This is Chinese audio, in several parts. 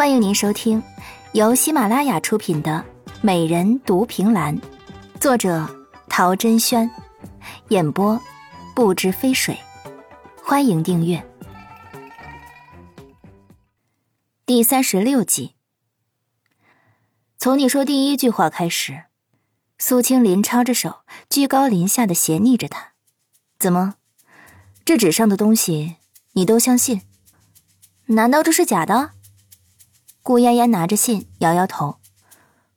欢迎您收听由喜马拉雅出品的《美人独凭栏》，作者陶珍轩，演播不知飞水。欢迎订阅第三十六集。从你说第一句话开始，苏青林抄着手，居高临下的斜睨着他。怎么，这纸上的东西你都相信？难道这是假的？顾嫣嫣拿着信，摇摇头。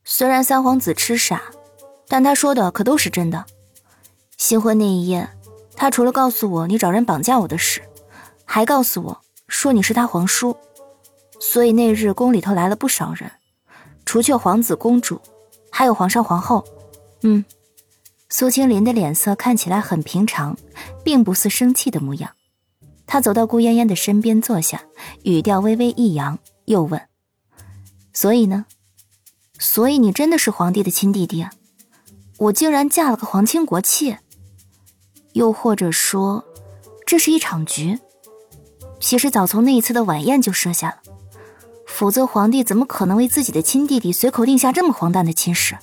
虽然三皇子痴傻，但他说的可都是真的。新婚那一夜，他除了告诉我你找人绑架我的事，还告诉我说你是他皇叔。所以那日宫里头来了不少人，除却皇子公主，还有皇上皇后。嗯，苏青林的脸色看起来很平常，并不似生气的模样。他走到顾嫣嫣的身边坐下，语调微微一扬，又问。所以呢？所以你真的是皇帝的亲弟弟啊！我竟然嫁了个皇亲国戚，又或者说，这是一场局？其实早从那一次的晚宴就设下了，否则皇帝怎么可能为自己的亲弟弟随口定下这么荒诞的亲事？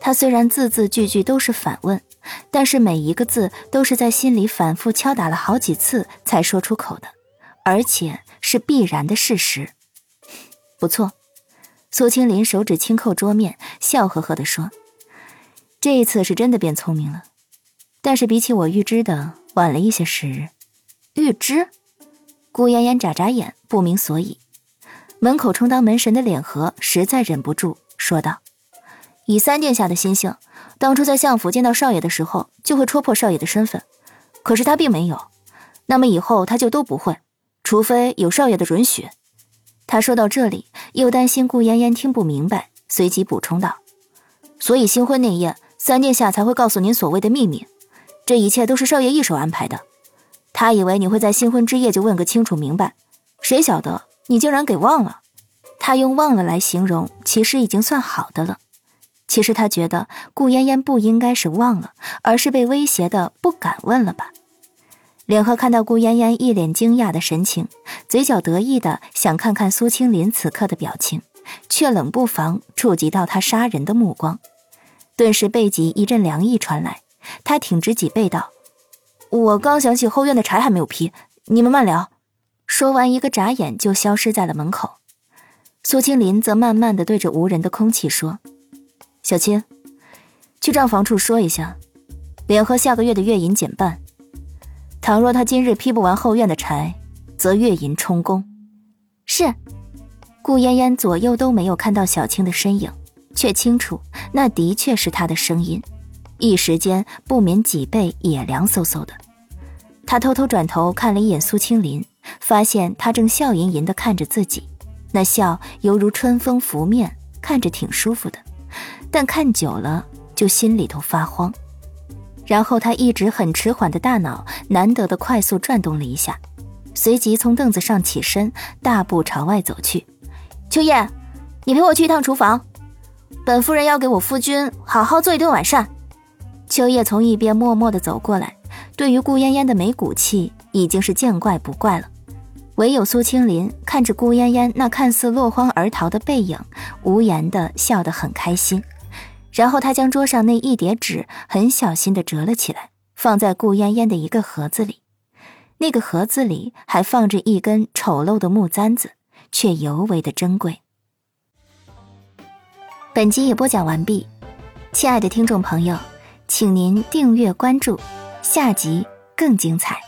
他虽然字字句句都是反问，但是每一个字都是在心里反复敲打了好几次才说出口的，而且是必然的事实。不错。苏青林手指轻扣桌面，笑呵呵地说：“这一次是真的变聪明了，但是比起我预知的晚了一些时日。”预知？顾嫣嫣眨眨眼，不明所以。门口充当门神的脸和实在忍不住说道：“以三殿下的心性，当初在相府见到少爷的时候，就会戳破少爷的身份。可是他并没有，那么以后他就都不会，除非有少爷的准许。”他说到这里，又担心顾嫣嫣听不明白，随即补充道：“所以新婚那夜，三殿下才会告诉您所谓的秘密。这一切都是少爷一手安排的。他以为你会在新婚之夜就问个清楚明白，谁晓得你竟然给忘了。他用忘了来形容，其实已经算好的了。其实他觉得顾嫣嫣不应该是忘了，而是被威胁的不敢问了吧。”脸鹤看到顾嫣嫣一脸惊讶的神情，嘴角得意的想看看苏青林此刻的表情，却冷不防触及到他杀人的目光，顿时背脊一阵凉意传来。他挺直脊背道：“我刚想起后院的柴还没有劈，你们慢聊。”说完，一个眨眼就消失在了门口。苏青林则慢慢的对着无人的空气说：“小青，去账房处说一下，脸鹤下个月的月银减半。”倘若他今日劈不完后院的柴，则月银充公。是，顾嫣嫣左右都没有看到小青的身影，却清楚那的确是他的声音，一时间不免脊背也凉飕飕的。他偷偷转头看了一眼苏青林，发现他正笑吟吟地看着自己，那笑犹如春风拂面，看着挺舒服的，但看久了就心里头发慌。然后他一直很迟缓的大脑难得的快速转动了一下，随即从凳子上起身，大步朝外走去。秋叶，你陪我去一趟厨房，本夫人要给我夫君好好做一顿晚膳。秋叶从一边默默的走过来，对于顾嫣嫣的没骨气已经是见怪不怪了。唯有苏青林看着顾嫣嫣那看似落荒而逃的背影，无言的笑得很开心。然后他将桌上那一叠纸很小心的折了起来，放在顾嫣嫣的一个盒子里。那个盒子里还放着一根丑陋的木簪子，却尤为的珍贵。本集已播讲完毕，亲爱的听众朋友，请您订阅关注，下集更精彩。